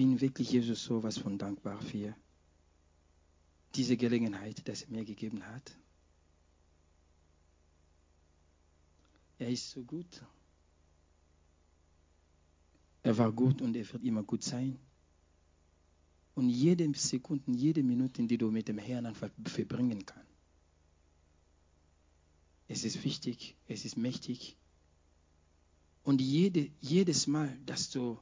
bin wirklich Jesus so was von dankbar für diese Gelegenheit, dass er mir gegeben hat. Er ist so gut. Er war gut und er wird immer gut sein. Und jede Sekunde, jede Minute, die du mit dem Herrn einfach verbringen kannst. Es ist wichtig, es ist mächtig. Und jede, jedes Mal, dass du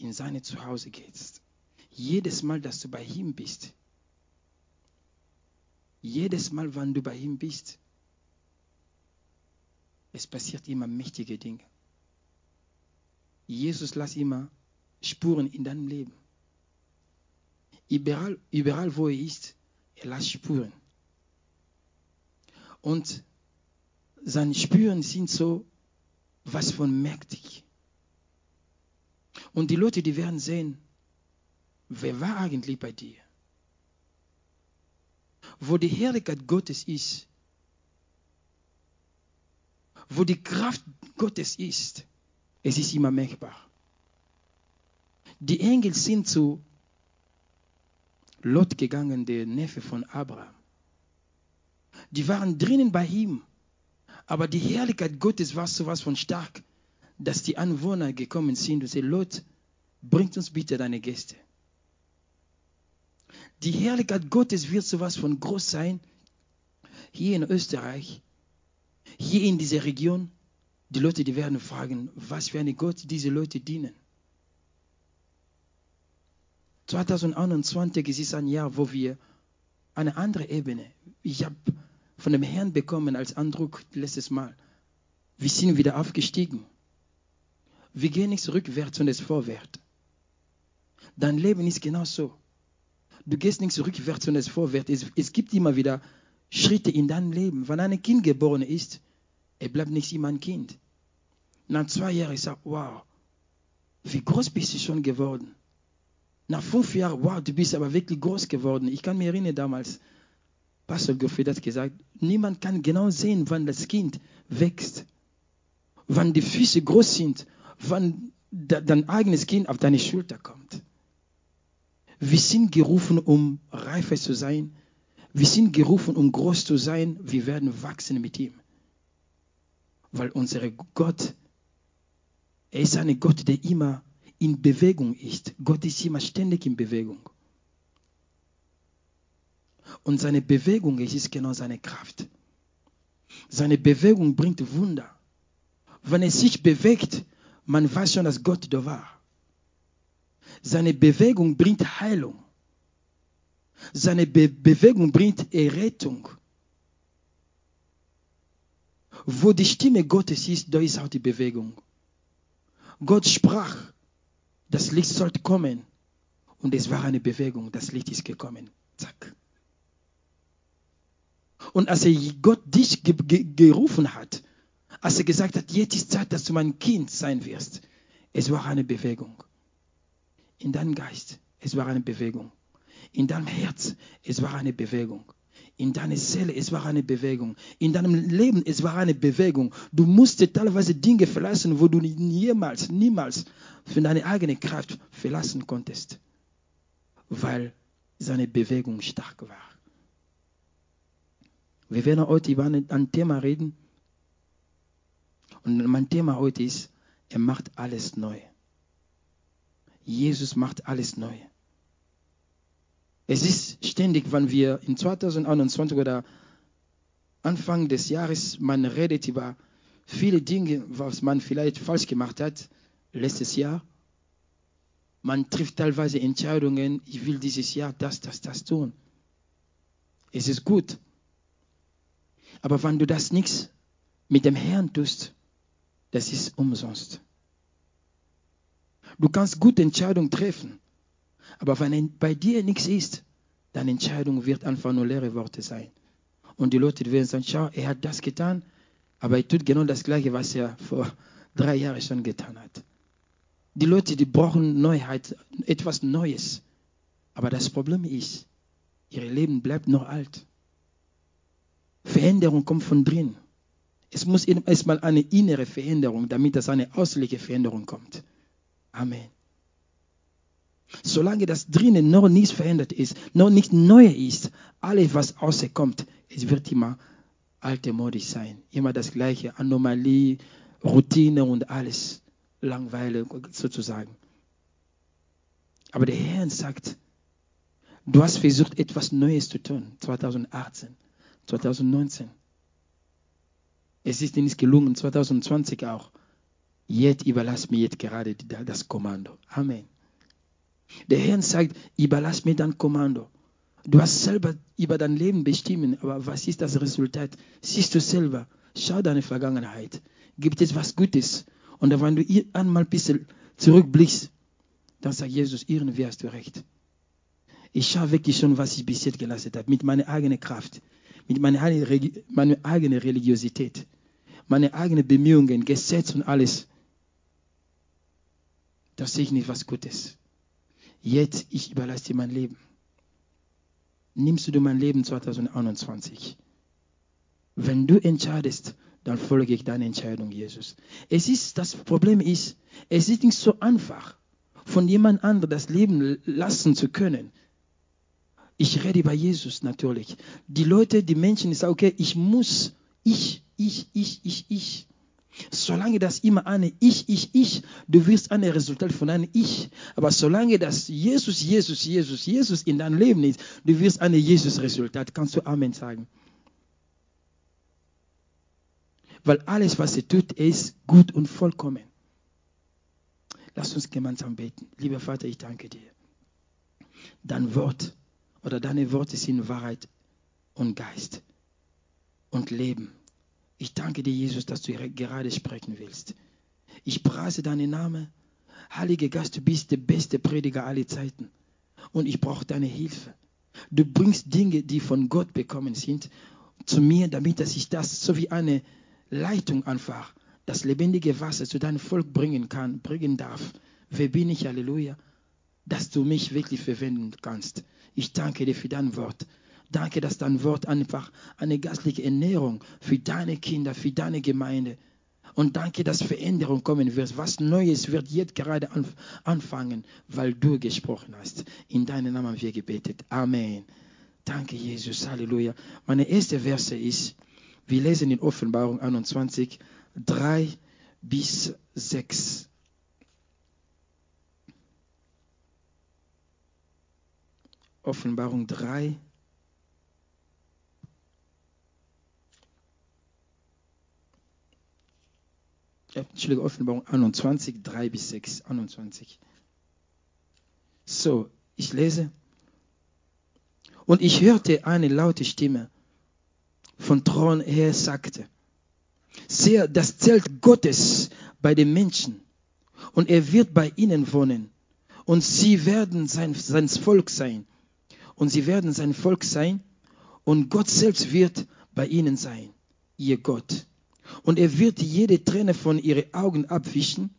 in seine Zuhause gehst, jedes Mal, dass du bei ihm bist, jedes Mal, wann du bei ihm bist, es passiert immer mächtige Dinge. Jesus lässt immer Spuren in deinem Leben. Überall, überall wo er ist, er lässt Spuren. Und seine Spuren sind so was von mächtig. Und die Leute, die werden sehen, wer war eigentlich bei dir? Wo die Herrlichkeit Gottes ist, wo die Kraft Gottes ist, es ist immer merkbar. Die Engel sind zu Lot gegangen, der Neffe von Abraham. Die waren drinnen bei ihm. Aber die Herrlichkeit Gottes war so was von stark, dass die Anwohner gekommen sind und sagen, Lot, bringt uns bitte deine Gäste. Die Herrlichkeit Gottes wird so was von groß sein, hier in Österreich, hier in dieser Region. Die Leute, die werden fragen, was für eine Gott diese Leute dienen. 2021 ist ein Jahr, wo wir eine andere Ebene, ich habe von dem Herrn bekommen als Eindruck letztes Mal, wir sind wieder aufgestiegen. Wir gehen nicht rückwärts, sondern vorwärts. Dein Leben ist genau so. Du gehst nicht rückwärts, sondern vorwärts. Es, es gibt immer wieder Schritte in deinem Leben. Wenn ein Kind geboren ist, er bleibt nicht immer ein Kind. Nach zwei Jahren ist er, wow, wie groß bist du schon geworden? Nach fünf Jahren, wow, du bist aber wirklich groß geworden. Ich kann mich erinnern damals, Pastor Goffred hat gesagt, niemand kann genau sehen, wann das Kind wächst, wann die Füße groß sind, wann dein eigenes Kind auf deine Schulter kommt. Wir sind gerufen, um reifer zu sein. Wir sind gerufen, um groß zu sein. Wir werden wachsen mit ihm. Weil unser Gott, er ist ein Gott, der immer in Bewegung ist. Gott ist immer ständig in Bewegung. Und seine Bewegung ist genau seine Kraft. Seine Bewegung bringt Wunder. Wenn er sich bewegt, man weiß schon, dass Gott da war. Seine Bewegung bringt Heilung. Seine Be Bewegung bringt Errettung. Wo die Stimme Gottes ist, da ist auch die Bewegung. Gott sprach das Licht sollte kommen. Und es war eine Bewegung. Das Licht ist gekommen. Zack. Und als er Gott dich ge ge gerufen hat, als er gesagt hat, jetzt ist Zeit, dass du mein Kind sein wirst, es war eine Bewegung. In deinem Geist, es war eine Bewegung. In deinem Herz, es war eine Bewegung. In deiner Seele, es war eine Bewegung. In deinem Leben, es war eine Bewegung. Du musstest teilweise Dinge verlassen, wo du niemals, niemals für deine eigene Kraft verlassen konntest, weil seine Bewegung stark war. Wir werden heute über ein Thema reden. Und mein Thema heute ist, er macht alles neu. Jesus macht alles neu. Es ist ständig, wenn wir in 2021 oder Anfang des Jahres, man redet über viele Dinge, was man vielleicht falsch gemacht hat letztes Jahr. Man trifft teilweise Entscheidungen, ich will dieses Jahr das, das, das tun. Es ist gut. Aber wenn du das nichts mit dem Herrn tust, das ist umsonst. Du kannst gute Entscheidungen treffen, aber wenn bei dir nichts ist, deine Entscheidung wird einfach nur leere Worte sein. Und die Leute werden sagen, schau, er hat das getan, aber er tut genau das Gleiche, was er vor drei Jahren schon getan hat. Die Leute, die brauchen Neuheit, etwas Neues. Aber das Problem ist, ihr Leben bleibt noch alt. Veränderung kommt von drin. Es muss erstmal eine innere Veränderung, damit das eine äußerliche Veränderung kommt. Amen. Solange das drinnen noch nichts verändert ist, noch nichts Neues ist, alles, was rauskommt, es wird immer alte Modi sein. Immer das gleiche, Anomalie, Routine und alles. Langweile sozusagen. Aber der Herr sagt, du hast versucht, etwas Neues zu tun, 2018, 2019. Es ist nicht gelungen, 2020 auch. Jetzt überlass mir jetzt gerade das Kommando. Amen. Der Herr sagt, überlass mir dein Kommando. Du hast selber über dein Leben bestimmen, aber was ist das Resultat? Siehst du selber. Schau deine Vergangenheit. Gibt es was Gutes? Und wenn du einmal ein bisschen zurückblickst, dann sagt Jesus, irgendwie hast du recht. Ich schaue wirklich schon, was ich bis jetzt geleistet habe, mit meiner eigenen Kraft, meiner eigenen Religiosität, meine eigenen Bemühungen, Gesetz und alles. Das sehe ich nicht was Gutes. Jetzt, ich überlasse dir mein Leben. Nimmst du mein Leben 2021? Wenn du entscheidest, dann folge ich deiner Entscheidung, Jesus. Es ist, das Problem ist, es ist nicht so einfach, von jemand anderem das Leben lassen zu können. Ich rede über Jesus natürlich. Die Leute, die Menschen sagen, okay, ich muss, ich, ich, ich, ich, ich. Solange das immer eine Ich, Ich, Ich, du wirst ein Resultat von einem Ich. Aber solange das Jesus, Jesus, Jesus, Jesus in deinem Leben ist, du wirst ein Jesus-Resultat. Kannst du Amen sagen? Weil alles, was er tut, ist gut und vollkommen. Lass uns gemeinsam beten. Lieber Vater, ich danke dir. Dein Wort oder deine Worte sind Wahrheit und Geist und Leben. Ich danke dir, Jesus, dass du gerade sprechen willst. Ich preise deinen Namen. Heiliger Geist, du bist der beste Prediger aller Zeiten. Und ich brauche deine Hilfe. Du bringst Dinge, die von Gott bekommen sind, zu mir, damit dass ich das so wie eine Leitung einfach, das lebendige Wasser zu deinem Volk bringen kann, bringen darf. Wer bin ich, Halleluja, dass du mich wirklich verwenden kannst. Ich danke dir für dein Wort. Danke, dass dein Wort einfach eine geistliche Ernährung für deine Kinder, für deine Gemeinde. Und danke, dass Veränderung kommen wird. Was Neues wird jetzt gerade anfangen, weil du gesprochen hast. In deinem Namen haben wir gebetet. Amen. Danke, Jesus. Halleluja. Meine erste Verse ist, wir lesen in Offenbarung 21, 3 bis 6. Offenbarung 3, Entschuldigung, Offenbarung 21, 3 bis 6, 21. So, ich lese. Und ich hörte eine laute Stimme von Thron her sagte, sehe das Zelt Gottes bei den Menschen und er wird bei ihnen wohnen und sie werden sein, sein Volk sein und sie werden sein Volk sein und Gott selbst wird bei ihnen sein, ihr Gott. Und er wird jede Träne von ihren Augen abwischen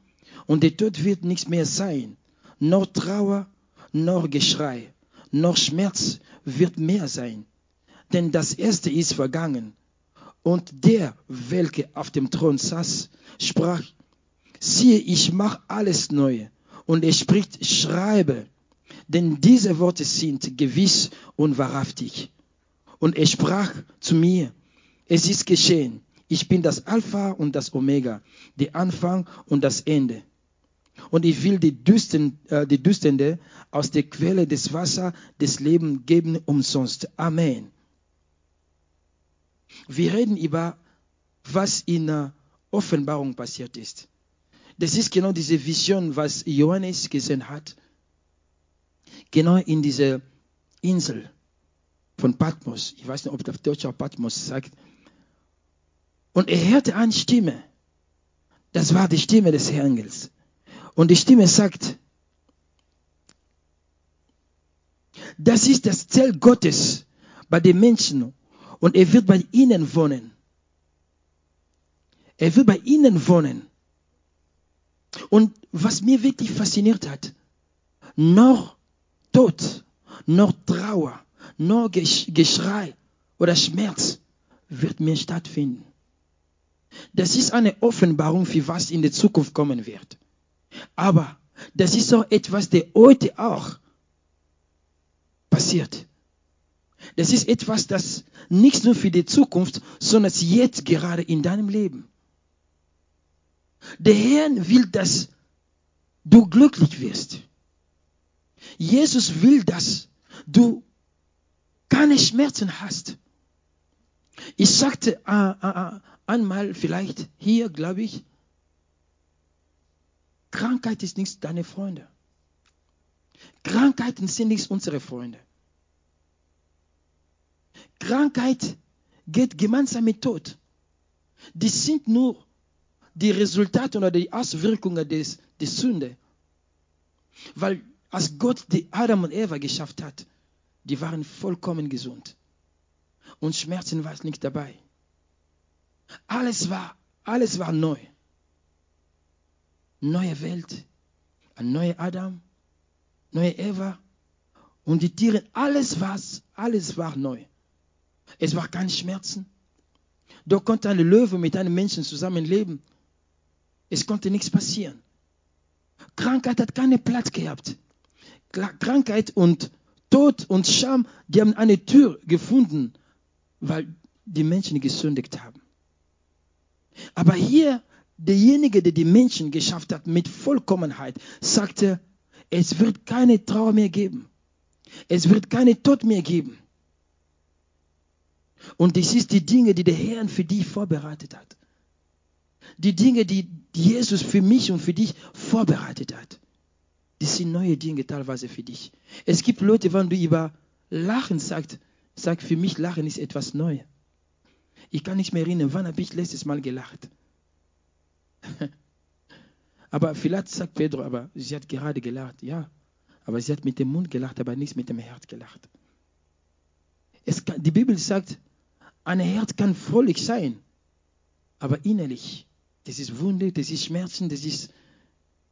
und der Tod wird nichts mehr sein. Noch Trauer, noch Geschrei, noch Schmerz wird mehr sein. Denn das Erste ist vergangen. Und der, welcher auf dem Thron saß, sprach, siehe, ich mache alles neu. Und er spricht, schreibe, denn diese Worte sind gewiss und wahrhaftig. Und er sprach zu mir, es ist geschehen ich bin das Alpha und das Omega, der Anfang und das Ende. Und ich will die, Düsten, äh, die Düstende aus der Quelle des Wassers des Lebens geben umsonst. Amen. Wir reden über, was in der Offenbarung passiert ist. Das ist genau diese Vision, was Johannes gesehen hat. Genau in dieser Insel von Patmos. Ich weiß nicht, ob der Deutsche Patmos sagt. Und er hörte eine Stimme. Das war die Stimme des Engels. Und die Stimme sagt, das ist das Zelt Gottes bei den Menschen und er wird bei ihnen wohnen. Er wird bei ihnen wohnen. Und was mir wirklich fasziniert hat, noch Tod, noch Trauer, noch Geschrei oder Schmerz wird mir stattfinden. Das ist eine Offenbarung für was in der Zukunft kommen wird. Aber Das ist so etwas, der heute auch passiert. Das ist etwas, das nicht nur für die Zukunft, sondern jetzt gerade in deinem Leben. Der Herr will, dass du glücklich wirst. Jesus will, dass du keine Schmerzen hast. Ich sagte äh, äh, einmal vielleicht hier, glaube ich, Krankheit ist nicht deine Freunde. Krankheiten sind nicht unsere Freunde. Krankheit geht gemeinsam mit Tod. Die sind nur die Resultate oder die Auswirkungen des, der Sünde. Weil als Gott die Adam und Eva geschafft hat, die waren vollkommen gesund. Und Schmerzen war nicht dabei. Alles war, alles war neu. Neue Welt, ein neuer Adam, neue Eva und die Tiere, alles war, alles war neu. Es war kein Schmerzen. Dort konnte ein Löwe mit einem Menschen zusammenleben. Es konnte nichts passieren. Krankheit hat keinen Platz gehabt. Krankheit und Tod und Scham, die haben eine Tür gefunden, weil die Menschen gesündigt haben. Aber hier, derjenige, der die Menschen geschafft hat mit Vollkommenheit, sagte, es wird keine Trauer mehr geben. Es wird keine Tod mehr geben. Und das ist die Dinge, die der Herr für dich vorbereitet hat. Die Dinge, die Jesus für mich und für dich vorbereitet hat. Das sind neue Dinge teilweise für dich. Es gibt Leute, wenn du über Lachen sagst, sag für mich, Lachen ist etwas Neues. Ich kann nicht mehr erinnern, wann habe ich letztes Mal gelacht. aber vielleicht sagt Pedro, aber sie hat gerade gelacht. Ja, aber sie hat mit dem Mund gelacht, aber nicht mit dem Herz gelacht. Kann, die Bibel sagt, ein Herz kann fröhlich sein, aber innerlich, das ist Wunde, das ist Schmerzen, das ist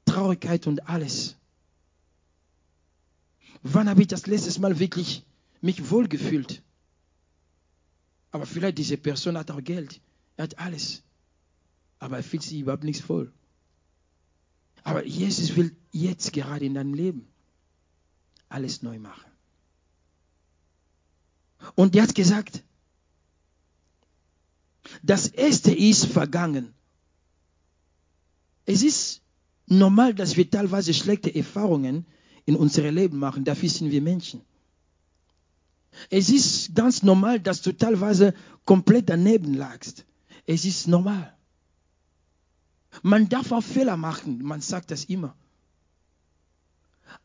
Traurigkeit und alles. Wann habe ich das letzte Mal wirklich mich wohlgefühlt? Aber vielleicht diese Person hat auch Geld, er hat alles, aber er fühlt sich überhaupt nichts voll. Aber Jesus will jetzt gerade in deinem Leben alles neu machen. Und er hat gesagt, das Erste ist vergangen. Es ist normal, dass wir teilweise schlechte Erfahrungen in unserem Leben machen. Dafür sind wir Menschen. Es ist ganz normal, dass du teilweise komplett daneben lagst. Es ist normal. Man darf auch Fehler machen, man sagt das immer.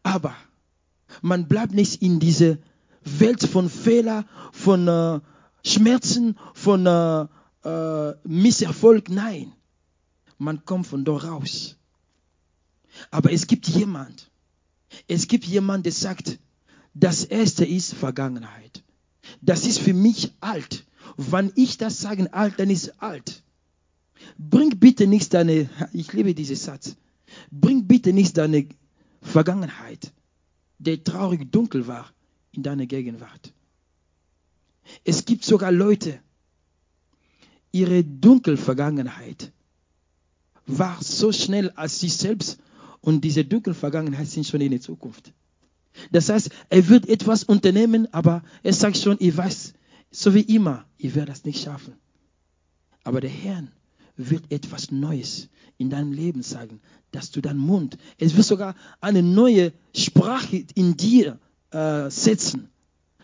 Aber man bleibt nicht in diese Welt von Fehler, von äh, Schmerzen, von äh, äh, Misserfolg. Nein, man kommt von dort raus. Aber es gibt jemand, es gibt jemand, der sagt, das erste ist Vergangenheit. Das ist für mich alt. Wenn ich das sage, alt, dann ist alt. Bring bitte nicht deine, ich liebe diesen Satz, bring bitte nicht deine Vergangenheit, der traurig dunkel war, in deine Gegenwart. Es gibt sogar Leute, ihre dunkle Vergangenheit war so schnell als sie selbst und diese dunkle Vergangenheit sind schon in der Zukunft. Das heißt, er wird etwas unternehmen, aber er sagt schon, ich weiß, so wie immer, ich werde das nicht schaffen. Aber der Herr wird etwas Neues in deinem Leben sagen, dass du deinen Mund, es wird sogar eine neue Sprache in dir äh, setzen,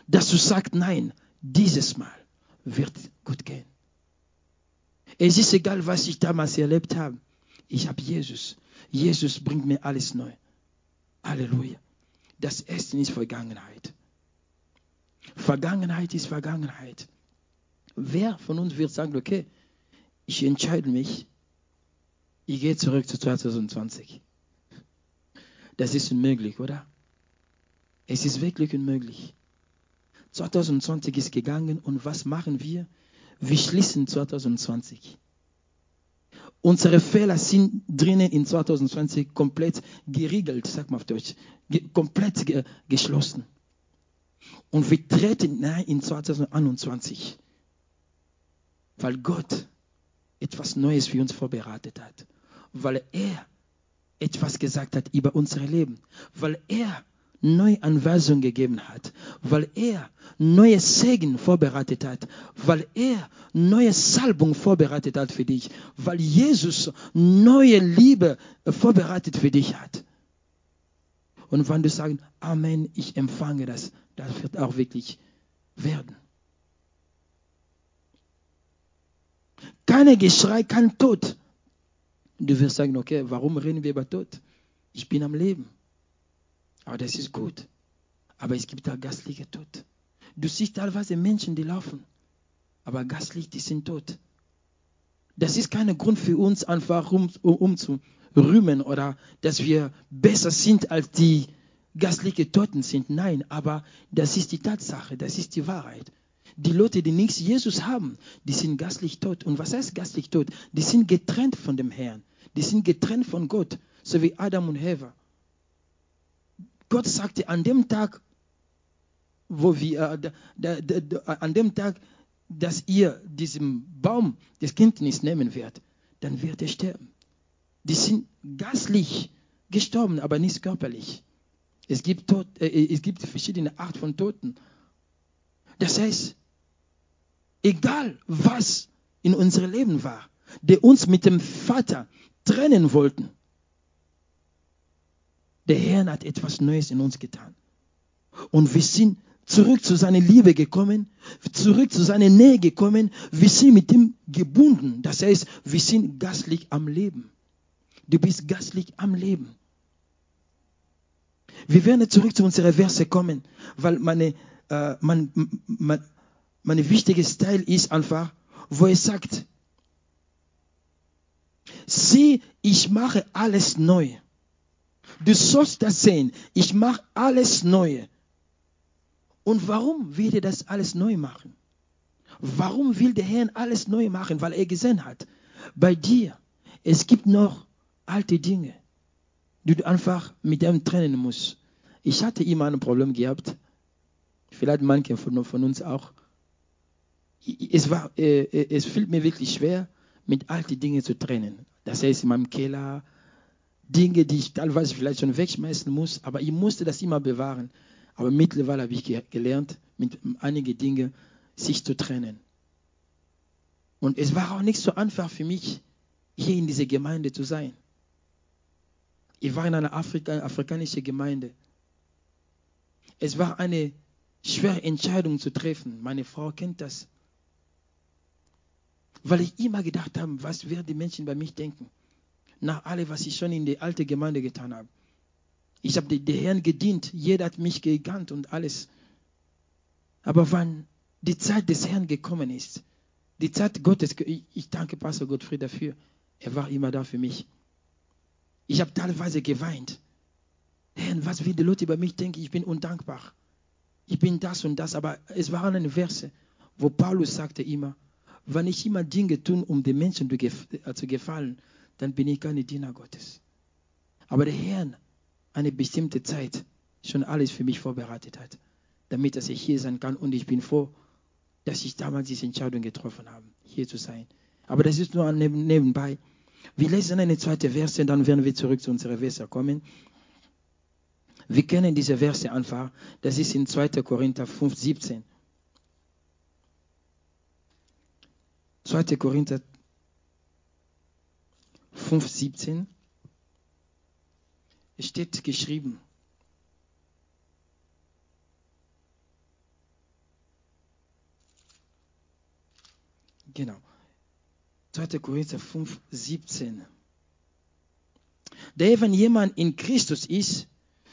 dass du sagst, nein, dieses Mal wird gut gehen. Es ist egal, was ich damals erlebt habe. Ich habe Jesus. Jesus bringt mir alles neu. Halleluja. Das Erste ist Vergangenheit. Vergangenheit ist Vergangenheit. Wer von uns wird sagen, okay, ich entscheide mich, ich gehe zurück zu 2020. Das ist unmöglich, oder? Es ist wirklich unmöglich. 2020 ist gegangen und was machen wir? Wir schließen 2020. Unsere Fehler sind drinnen in 2020 komplett geriegelt, sag mal auf Deutsch, ge komplett ge geschlossen. Und wir treten nein in 2021, weil Gott etwas Neues für uns vorbereitet hat, weil er etwas gesagt hat über unser Leben, weil er neue Anweisungen gegeben hat, weil er neue Segen vorbereitet hat, weil er neue Salbung vorbereitet hat für dich, weil Jesus neue Liebe vorbereitet für dich hat. Und wenn du sagst, Amen, ich empfange das, das wird auch wirklich werden. Keine Geschrei, kein Tod. Du wirst sagen, okay, warum reden wir über Tod? Ich bin am Leben. Aber das ist gut. Aber es gibt auch gastliche Tod. Du siehst teilweise Menschen, die laufen. Aber gastlich, die sind tot. Das ist kein Grund für uns, einfach um, um zu rühmen oder dass wir besser sind als die gastliche Toten sind. Nein, aber das ist die Tatsache, das ist die Wahrheit. Die Leute, die nichts Jesus haben, die sind gastlich tot. Und was heißt gastlich tot? Die sind getrennt von dem Herrn. Die sind getrennt von Gott, so wie Adam und Eva. Gott sagte, an dem Tag, wo wir, äh, da, da, da, an dem Tag, dass ihr diesen Baum des Kenntnis nehmen werdet, dann wird er sterben. Die sind gastlich gestorben, aber nicht körperlich. Es gibt, Tod, äh, es gibt verschiedene Arten von Toten. Das heißt, egal was in unserem Leben war, der uns mit dem Vater trennen wollten, der Herr hat etwas Neues in uns getan. Und wir sind zurück zu seiner Liebe gekommen, zurück zu seiner Nähe gekommen. Wir sind mit ihm gebunden. Das heißt, wir sind gastlich am Leben. Du bist gastlich am Leben. Wir werden zurück zu unserer Verse kommen, weil meine, äh, mein, mein, mein wichtiges Teil ist einfach, wo er sagt, sieh, ich mache alles neu. Du sollst das sehen. Ich mache alles neu. Und warum will er das alles neu machen? Warum will der Herr alles neu machen? Weil er gesehen hat, bei dir, es gibt noch alte Dinge, die du einfach mit dem trennen musst. Ich hatte immer ein Problem gehabt, vielleicht manche von, von uns auch. Es, war, äh, äh es fiel mir wirklich schwer, mit alten Dingen zu trennen. Das heißt, in meinem Keller, Dinge, die ich teilweise vielleicht schon wegschmeißen muss, aber ich musste das immer bewahren. Aber mittlerweile habe ich gelernt, mit einigen Dingen sich zu trennen. Und es war auch nicht so einfach für mich, hier in dieser Gemeinde zu sein. Ich war in einer Afrika, afrikanischen Gemeinde. Es war eine schwere Entscheidung zu treffen. Meine Frau kennt das. Weil ich immer gedacht habe, was werden die Menschen bei mich denken? Nach allem, was ich schon in der alten Gemeinde getan habe. Ich habe den Herrn gedient, jeder hat mich gekannt und alles. Aber wann die Zeit des Herrn gekommen ist, die Zeit Gottes, ich danke Pastor Gottfried dafür, er war immer da für mich. Ich habe teilweise geweint. Herr, was will die Leute über mich denken? Ich bin undankbar. Ich bin das und das. Aber es waren eine Verse, wo Paulus sagte immer, wenn ich immer Dinge tun, um den Menschen zu gefallen, dann bin ich keine Diener Gottes. Aber der Herr eine bestimmte Zeit schon alles für mich vorbereitet hat, damit dass ich hier sein kann. Und ich bin froh, dass ich damals diese Entscheidung getroffen habe, hier zu sein. Aber das ist nur nebenbei. Wir lesen eine zweite Verse, dann werden wir zurück zu unserer Verse kommen. Wir kennen diese Verse einfach. Das ist in 2. Korinther 5, 17. 2. Korinther 5,17 steht geschrieben. Genau. 2. Korinther 5, 17. Der, wenn jemand in Christus ist,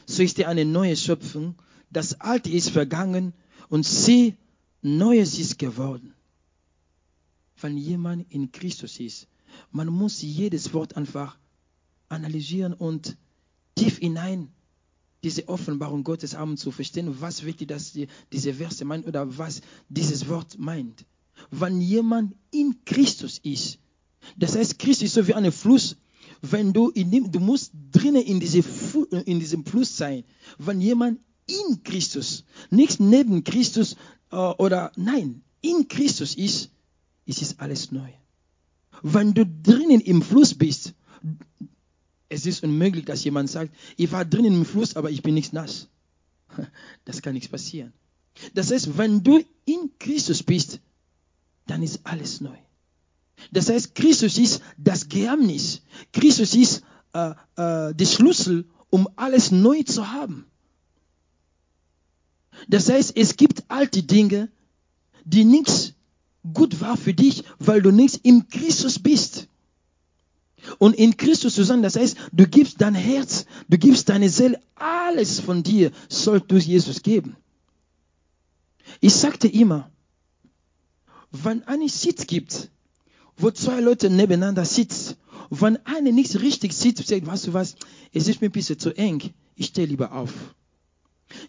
so ist er eine neue Schöpfung. Das Alte ist vergangen und sie, Neues ist geworden. Wenn jemand in Christus ist, man muss jedes Wort einfach analysieren und tief hinein diese Offenbarung Gottes haben zu verstehen, was wirklich das, diese Verse meint oder was dieses Wort meint. Wenn jemand in Christus ist, das heißt, Christus ist so wie ein Fluss, wenn du in dem, du musst drinnen in, diese, in diesem Fluss sein. Wenn jemand in Christus, nichts neben Christus äh, oder nein, in Christus ist, ist es alles neu. Wenn du drinnen im Fluss bist, Es ist unmöglich, dass jemand sagt, ich war drinnen im Fluss, aber ich bin nicht nass. Das kann nichts passieren. Das heißt, wenn du in Christus bist, dann ist alles neu. Das heißt, Christus ist das Geheimnis. Christus ist äh, äh, der Schlüssel, um alles neu zu haben. Das heißt, es gibt alte Dinge, die nichts gut war für dich, weil du nichts im Christus bist. Und in Christus zu sein, das heißt, du gibst dein Herz, du gibst deine Seele, alles von dir soll du Jesus geben. Ich sagte immer, wenn eine Sitz gibt, wo zwei Leute nebeneinander sitzen, wenn einer nicht richtig sitzt, sagt, weißt du was, es ist mir ein bisschen zu eng, ich stehe lieber auf.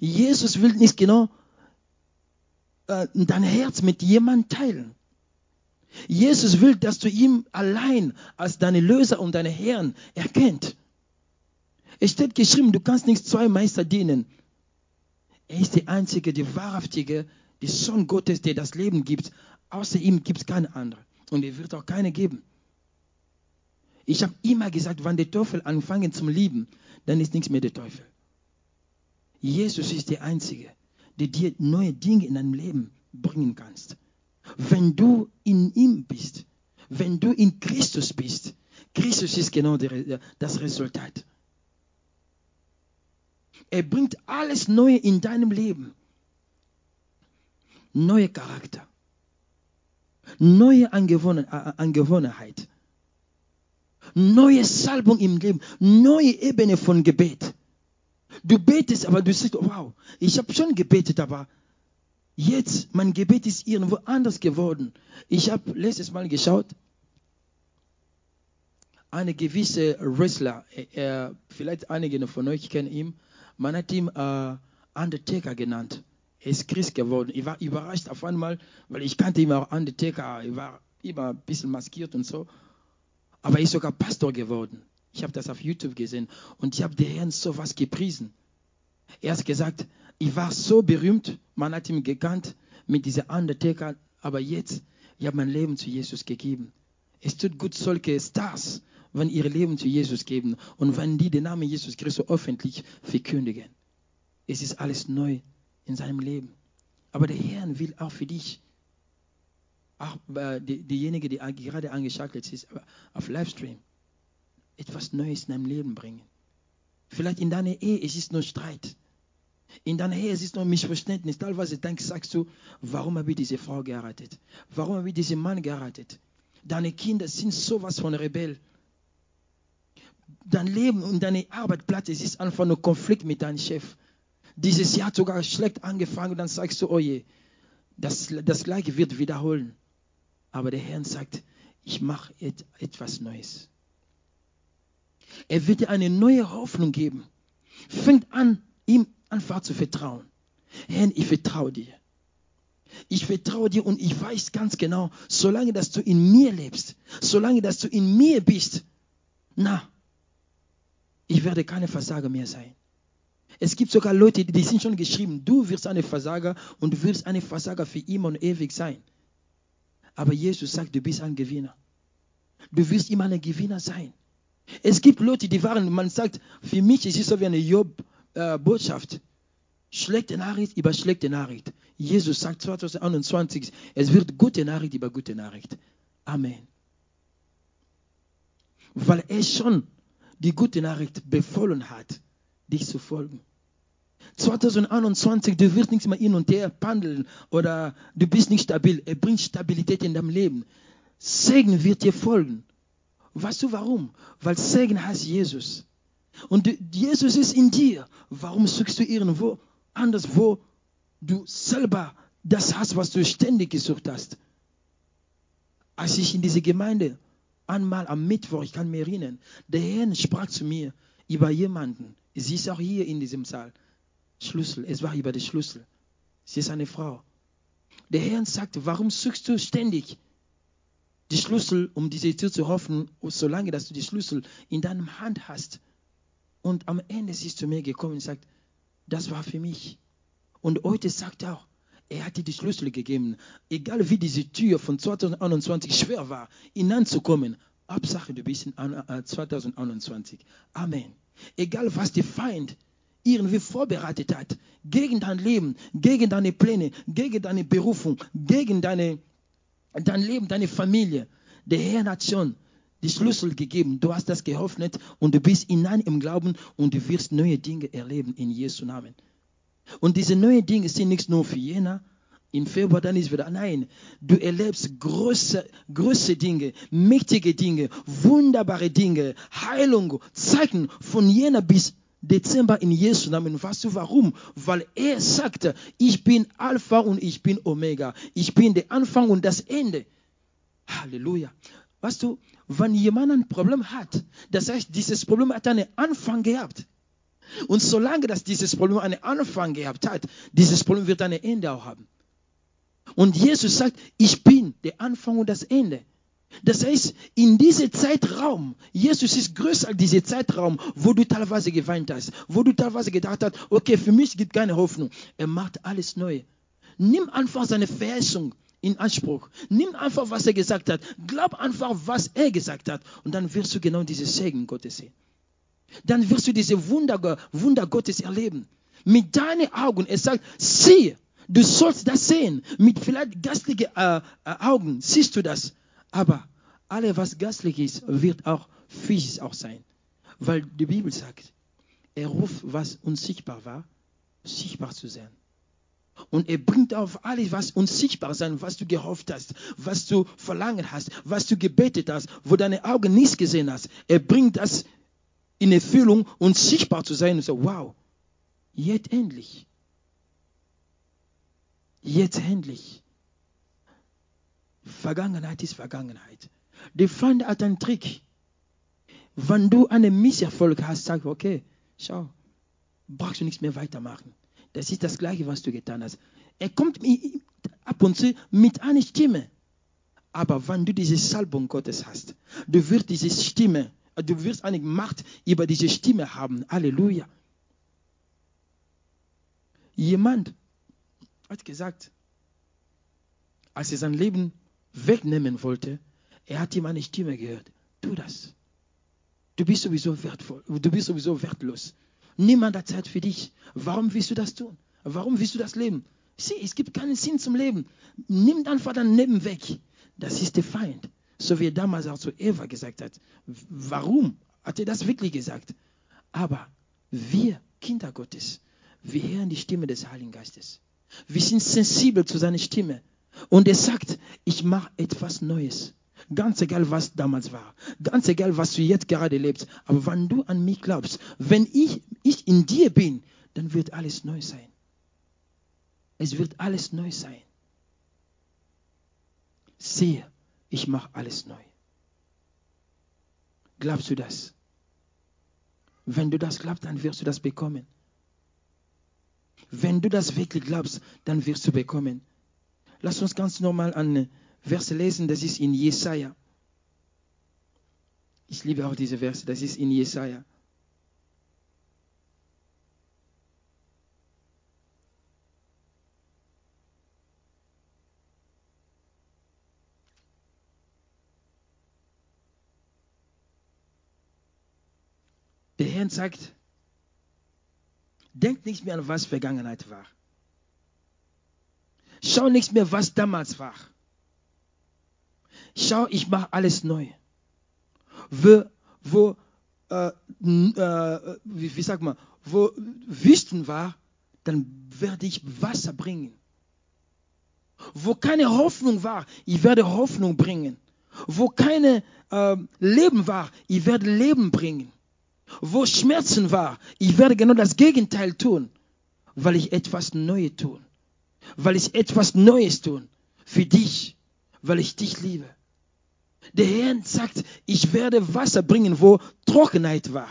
Jesus will nicht genau äh, dein Herz mit jemandem teilen. Jesus will, dass du ihn allein als deine Löser und deine Herren erkennt. Es steht geschrieben, du kannst nicht zwei Meister dienen. Er ist der einzige, der wahrhaftige, der Sohn Gottes, der das Leben gibt. Außer ihm gibt es keine andere. Und er wird auch keine geben. Ich habe immer gesagt, wenn der Teufel anfängt zum Lieben, dann ist nichts mehr der Teufel. Jesus ist der Einzige, der dir neue Dinge in deinem Leben bringen kannst. Wenn du in ihm bist, wenn du in Christus bist, Christus ist genau das Resultat. Er bringt alles Neue in deinem Leben. Neue Charakter. Neue Angewohnheit. Neue Salbung im Leben. Neue Ebene von Gebet. Du betest, aber du sagst, wow, ich habe schon gebetet, aber jetzt, mein Gebet ist irgendwo anders geworden. Ich habe letztes Mal geschaut, eine gewisse Wrestler, äh, vielleicht einige von euch kennen ihn, man hat ihn äh, Undertaker genannt. Er ist Christ geworden. Ich war überrascht auf einmal, weil ich kannte ihn auch Undertaker. Er war immer ein bisschen maskiert und so. Aber er ist sogar Pastor geworden. Ich habe das auf YouTube gesehen und ich habe den Herrn so was gepriesen. Er hat gesagt, ich war so berühmt, man hat ihn gekannt mit dieser Undertaker, aber jetzt, ich habe mein Leben zu Jesus gegeben. Es tut gut, solche Stars, wenn ihre Leben zu Jesus geben und wenn die den Namen Jesus Christus öffentlich verkündigen. Es ist alles neu in seinem Leben. Aber der Herr will auch für dich, auch äh, die, diejenige, die gerade angeschaltet ist auf Livestream, etwas Neues in deinem Leben bringen. Vielleicht in deiner Ehe es ist nur Streit. In deiner Ehe es ist nur Missverständnis. Teilweise denkst, sagst du, warum habe ich diese Frau geheiratet? Warum habe ich diesen Mann geheiratet? Deine Kinder sind sowas von Rebell. Dein Leben und deine Arbeitsplatz, es ist einfach nur Konflikt mit deinem Chef. Dieses Jahr hat sogar schlecht angefangen und dann sagst du, oh je, das, das Gleiche wird wiederholen. Aber der Herr sagt, ich mache et, etwas Neues. Er wird dir eine neue Hoffnung geben. Fängt an, ihm einfach zu vertrauen. Herr, ich vertraue dir. Ich vertraue dir und ich weiß ganz genau, solange dass du in mir lebst, solange dass du in mir bist, na, ich werde keine Versager mehr sein. Es gibt sogar Leute, die sind schon geschrieben, du wirst eine Versager und du wirst eine Versager für immer und ewig sein. Aber Jesus sagt, du bist ein Gewinner. Du wirst immer ein Gewinner sein. Es gibt Leute, die waren, man sagt, für mich ist es so wie eine Job-Botschaft. Äh, schlechte Nachricht über schlechte Nachricht. Jesus sagt 2021, es wird gute Nachricht über gute Nachricht. Amen. Weil er schon die gute Nachricht befohlen hat, dich zu folgen. 2021, du wirst nicht mehr hin und her pendeln oder du bist nicht stabil. Er bringt Stabilität in deinem Leben. Segen wird dir folgen. Weißt du warum? Weil Segen heißt Jesus. Und Jesus ist in dir. Warum suchst du irgendwo anders, wo du selber das hast, was du ständig gesucht hast? Als ich in diese Gemeinde einmal am Mittwoch, ich kann mich erinnern, der Herr sprach zu mir über jemanden. Sie ist auch hier in diesem Saal. Schlüssel, es war über den Schlüssel. Sie ist eine Frau. Der Herr sagte, warum suchst du ständig die Schlüssel, um diese Tür zu hoffen, solange dass du die Schlüssel in deinem Hand hast. Und am Ende ist sie zu mir gekommen und sagt, das war für mich. Und heute sagt er auch, er hat dir die Schlüssel gegeben. Egal wie diese Tür von 2021 schwer war, hineinzukommen, Hauptsache, du bist in 2021. Amen. Egal, was der Feind irgendwie vorbereitet hat, gegen dein Leben, gegen deine Pläne, gegen deine Berufung, gegen deine, dein Leben, deine Familie. Der Herr hat schon die Schlüssel gegeben. Du hast das geöffnet und du bist hinein im Glauben und du wirst neue Dinge erleben in Jesu Namen. Und diese neuen Dinge sind nicht nur für Jena, im Februar dann ist wieder, nein, du erlebst große, große Dinge, mächtige Dinge, wunderbare Dinge, Heilung, Zeichen von Jena bis Dezember in Jesu Namen. Weißt du warum? Weil er sagte, ich bin Alpha und ich bin Omega. Ich bin der Anfang und das Ende. Halleluja. Weißt du, wenn jemand ein Problem hat, das heißt, dieses Problem hat einen Anfang gehabt. Und solange dass dieses Problem einen Anfang gehabt hat, dieses Problem wird ein Ende auch haben. Und Jesus sagt, ich bin der Anfang und das Ende. Das heißt, in diesem Zeitraum, Jesus ist größer als dieser Zeitraum, wo du teilweise geweint hast, wo du teilweise gedacht hast, okay, für mich gibt keine Hoffnung. Er macht alles neu. Nimm einfach seine Verheißung in Anspruch. Nimm einfach, was er gesagt hat. Glaub einfach, was er gesagt hat. Und dann wirst du genau diese Segen Gottes sehen. Dann wirst du diese Wunder, Wunder Gottes erleben. Mit deinen Augen. Er sagt, sieh, du sollst das sehen. Mit vielleicht geistlichen äh, äh, Augen siehst du das. Aber alles, was geistlich ist, wird auch physisch auch sein. Weil die Bibel sagt, er ruft, was unsichtbar war, sichtbar zu sein. Und er bringt auf alles, was unsichtbar sein, was du gehofft hast, was du verlangen hast, was du gebetet hast, wo deine Augen nichts gesehen hast. Er bringt das in Erfüllung und sichtbar zu sein und so, wow, jetzt endlich. Jetzt endlich. Vergangenheit ist Vergangenheit. Der Feind hat einen Trick. Wenn du einen Misserfolg hast, sag, okay, schau, brauchst du nichts mehr weitermachen. Das ist das Gleiche, was du getan hast. Er kommt ab und zu mit einer Stimme. Aber wenn du diese Salbung Gottes hast, du wirst diese Stimme, du wirst eine Macht über diese Stimme haben. Halleluja. Jemand hat gesagt, als er sein Leben wegnehmen wollte, er hat ihm eine Stimme gehört. Tu das. Du bist sowieso wertvoll. Du bist sowieso wertlos. Niemand hat Zeit für dich. Warum willst du das tun? Warum willst du das leben? Sieh, es gibt keinen Sinn zum Leben. Nimm einfach dein Leben weg. Das ist der Feind. So wie er damals auch zu Eva gesagt hat. Warum hat er das wirklich gesagt? Aber wir, Kinder Gottes, wir hören die Stimme des Heiligen Geistes. Wir sind sensibel zu seiner Stimme. Und er sagt, ich mache etwas Neues. Ganz egal, was damals war. Ganz egal, was du jetzt gerade lebst. Aber wenn du an mich glaubst, wenn ich, ich in dir bin, dann wird alles neu sein. Es wird alles neu sein. Sehe, ich mache alles neu. Glaubst du das? Wenn du das glaubst, dann wirst du das bekommen. Wenn du das wirklich glaubst, dann wirst du bekommen. Lass uns ganz normal an Verse lesen, das ist in Jesaja. Ich liebe auch diese Verse, das ist in Jesaja. Der Herr sagt, denkt nicht mehr an was Vergangenheit war. Schau nicht mehr, was damals war. Schau, ich mache alles neu. Wo, wo äh, äh, wie, wie sag mal, wo Wüsten war, dann werde ich Wasser bringen. Wo keine Hoffnung war, ich werde Hoffnung bringen. Wo keine äh, Leben war, ich werde Leben bringen. Wo Schmerzen war, ich werde genau das Gegenteil tun, weil ich etwas Neues tun weil ich etwas Neues tun für dich, weil ich dich liebe. Der Herr sagt, ich werde Wasser bringen, wo Trockenheit war.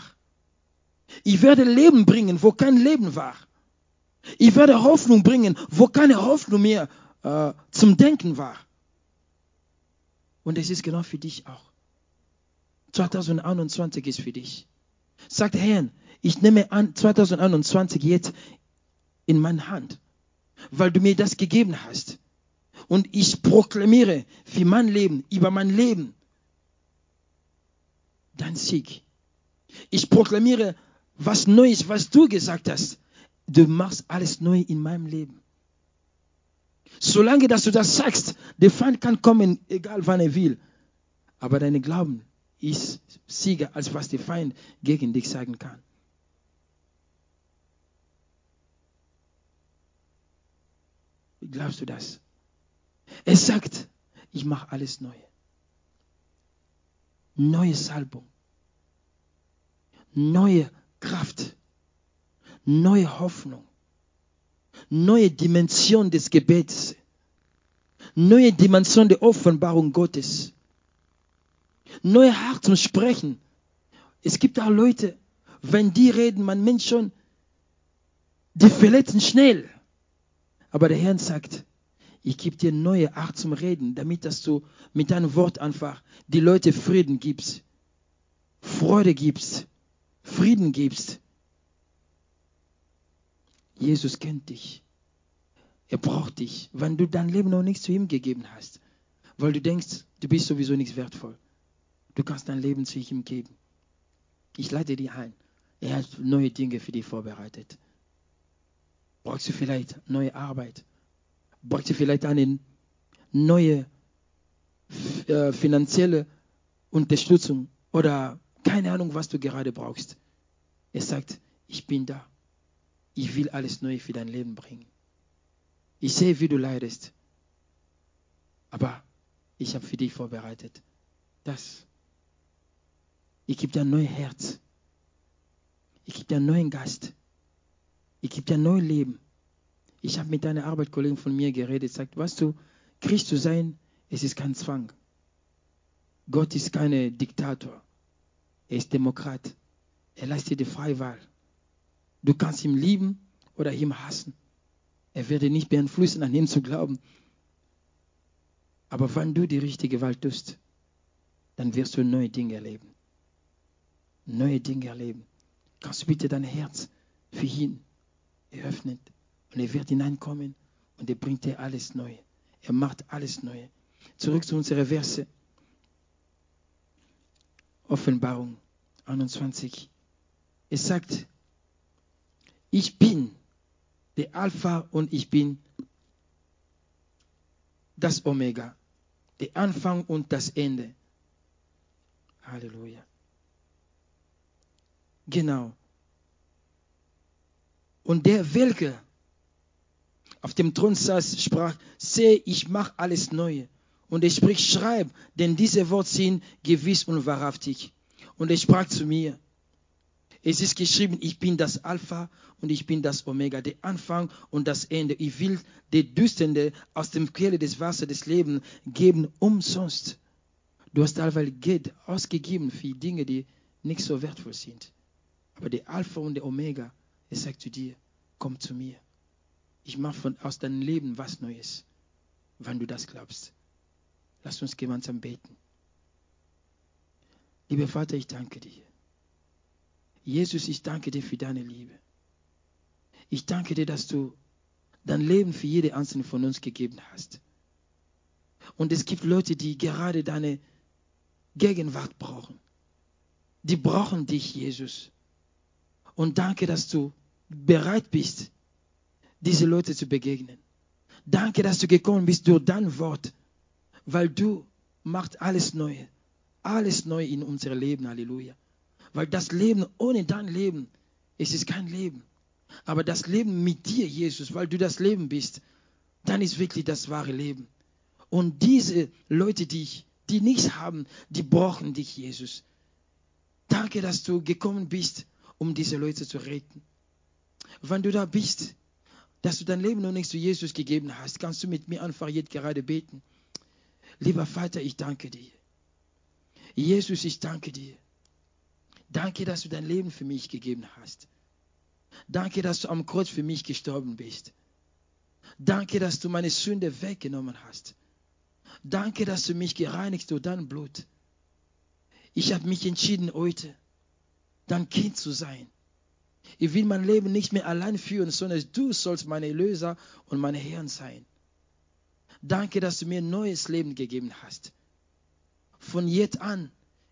Ich werde Leben bringen, wo kein Leben war. Ich werde Hoffnung bringen, wo keine Hoffnung mehr äh, zum Denken war. Und es ist genau für dich auch. 2021 ist für dich. Sagt Herr, ich nehme an 2021 jetzt in meine Hand weil du mir das gegeben hast. Und ich proklamiere für mein Leben, über mein Leben, dein Sieg. Ich proklamiere was Neues, was du gesagt hast. Du machst alles neu in meinem Leben. Solange dass du das sagst, der Feind kann kommen, egal wann er will. Aber dein Glauben ist Sieger, als was der Feind gegen dich sagen kann. Wie glaubst du das? Er sagt, ich mache alles neu. Neue Salbung. Neue Kraft. Neue Hoffnung. Neue Dimension des Gebets. Neue Dimension der Offenbarung Gottes. Neue Hart zum Sprechen. Es gibt auch Leute, wenn die reden, man meint schon, die verletzen schnell. Aber der Herr sagt, ich gebe dir neue Art zum Reden, damit dass du mit deinem Wort einfach die Leute Frieden gibst, Freude gibst, Frieden gibst. Jesus kennt dich. Er braucht dich, wenn du dein Leben noch nicht zu ihm gegeben hast, weil du denkst, du bist sowieso nichts wertvoll. Du kannst dein Leben zu ihm geben. Ich leite dich ein. Er hat neue Dinge für dich vorbereitet. Brauchst du vielleicht neue Arbeit? Brauchst du vielleicht eine neue äh, finanzielle Unterstützung oder keine Ahnung, was du gerade brauchst? Er sagt, ich bin da. Ich will alles Neue für dein Leben bringen. Ich sehe, wie du leidest. Aber ich habe für dich vorbereitet. Das. Ich gebe dir ein neues Herz. Ich gebe dir einen neuen Geist. Gebe dir ein neues Leben. Ich habe mit einer Arbeitskollegin von mir geredet, sagt, weißt du, Christ zu sein, es ist kein Zwang. Gott ist kein Diktator. Er ist Demokrat. Er lässt dir die freie Wahl. Du kannst ihn lieben oder ihn hassen. Er wird dich nicht beeinflussen, an ihn zu glauben. Aber wenn du die richtige Wahl tust, dann wirst du neue Dinge erleben. Neue Dinge erleben. Kannst du bitte dein Herz für ihn eröffnen? Und er wird hineinkommen und er bringt dir alles neu. Er macht alles neu. Zurück zu unserer Verse. Offenbarung 21. Es sagt, ich bin der Alpha und ich bin das Omega, der Anfang und das Ende. Halleluja. Genau. Und der, welcher auf dem Thron saß, sprach, sehe, ich mache alles neu. Und er spricht, schreib, denn diese Worte sind gewiss und wahrhaftig. Und er sprach zu mir, es ist geschrieben, ich bin das Alpha und ich bin das Omega, der Anfang und das Ende. Ich will der Düstende aus dem Quelle des Wassers des Lebens geben, umsonst. Du hast teilweise Geld ausgegeben für Dinge, die nicht so wertvoll sind. Aber der Alpha und der Omega, er sagt zu dir, komm zu mir. Ich mache aus deinem Leben was Neues, wenn du das glaubst. Lass uns gemeinsam beten. Lieber Vater, ich danke dir. Jesus, ich danke dir für deine Liebe. Ich danke dir, dass du dein Leben für jede einzelne von uns gegeben hast. Und es gibt Leute, die gerade deine Gegenwart brauchen. Die brauchen dich, Jesus. Und danke, dass du bereit bist, diese Leute zu begegnen. Danke, dass du gekommen bist durch dein Wort, weil du machst alles neu. Alles neu in unser Leben. Halleluja. Weil das Leben ohne dein Leben, es ist kein Leben. Aber das Leben mit dir, Jesus, weil du das Leben bist, dann ist wirklich das wahre Leben. Und diese Leute, die, die nichts haben, die brauchen dich, Jesus. Danke, dass du gekommen bist, um diese Leute zu retten. Wenn du da bist, dass du dein Leben noch nicht zu Jesus gegeben hast, kannst du mit mir einfach jetzt gerade beten. Lieber Vater, ich danke dir. Jesus, ich danke dir. Danke, dass du dein Leben für mich gegeben hast. Danke, dass du am Kreuz für mich gestorben bist. Danke, dass du meine Sünde weggenommen hast. Danke, dass du mich gereinigt durch dein Blut. Ich habe mich entschieden, heute dein Kind zu sein. Ich will mein Leben nicht mehr allein führen, sondern du sollst mein Erlöser und mein Herr sein. Danke, dass du mir ein neues Leben gegeben hast. Von jetzt an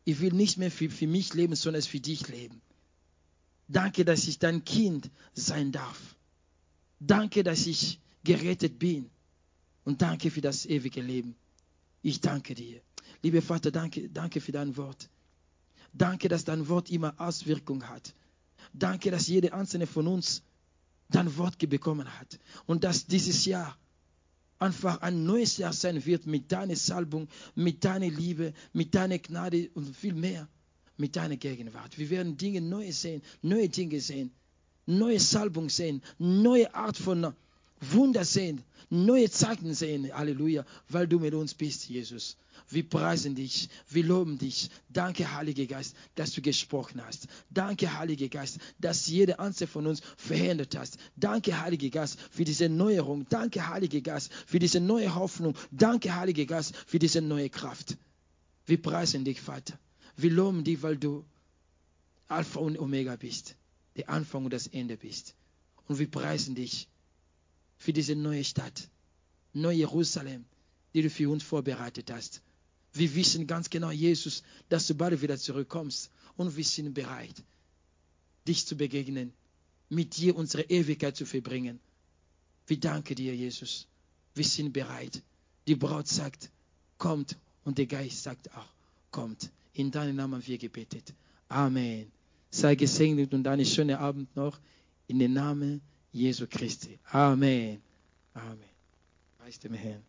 Ich will nicht mehr für, für mich leben, sondern für dich leben. Danke, dass ich dein Kind sein darf. Danke, dass ich gerettet bin. Und danke für das ewige Leben. Ich danke dir. Lieber Vater, danke, danke für dein Wort. Danke, dass dein Wort immer Auswirkung hat. Danke, dass jeder einzelne von uns dein Wort bekommen hat. Und dass dieses Jahr einfach ein neues Jahr sein wird mit deiner Salbung, mit deiner Liebe, mit deiner Gnade und viel mehr mit deiner Gegenwart. Wir werden Dinge neu sehen, neue Dinge sehen, neue Salbung sehen, neue Art von Wunder sehen, neue Zeichen sehen. Halleluja, weil du mit uns bist, Jesus. Wir preisen dich, wir loben dich. Danke, Heiliger Geist, dass du gesprochen hast. Danke, Heiliger Geist, dass jeder einzelne von uns verändert hast. Danke, Heiliger Geist, für diese Neuerung. Danke, Heiliger Geist, für diese neue Hoffnung. Danke, Heiliger Geist, für diese neue Kraft. Wir preisen dich, Vater. Wir loben dich, weil du Alpha und Omega bist, der Anfang und das Ende bist. Und wir preisen dich für diese neue Stadt, neue Jerusalem, die du für uns vorbereitet hast. Wir wissen ganz genau, Jesus, dass du bald wieder zurückkommst und wir sind bereit, dich zu begegnen, mit dir unsere Ewigkeit zu verbringen. Wir danken dir, Jesus. Wir sind bereit. Die Braut sagt, kommt und der Geist sagt auch, kommt. In deinem Namen haben wir gebetet. Amen. Sei gesegnet und einen schönen Abend noch. In den Namen Jesu Christi. Amen. Amen. Preis dem Herrn.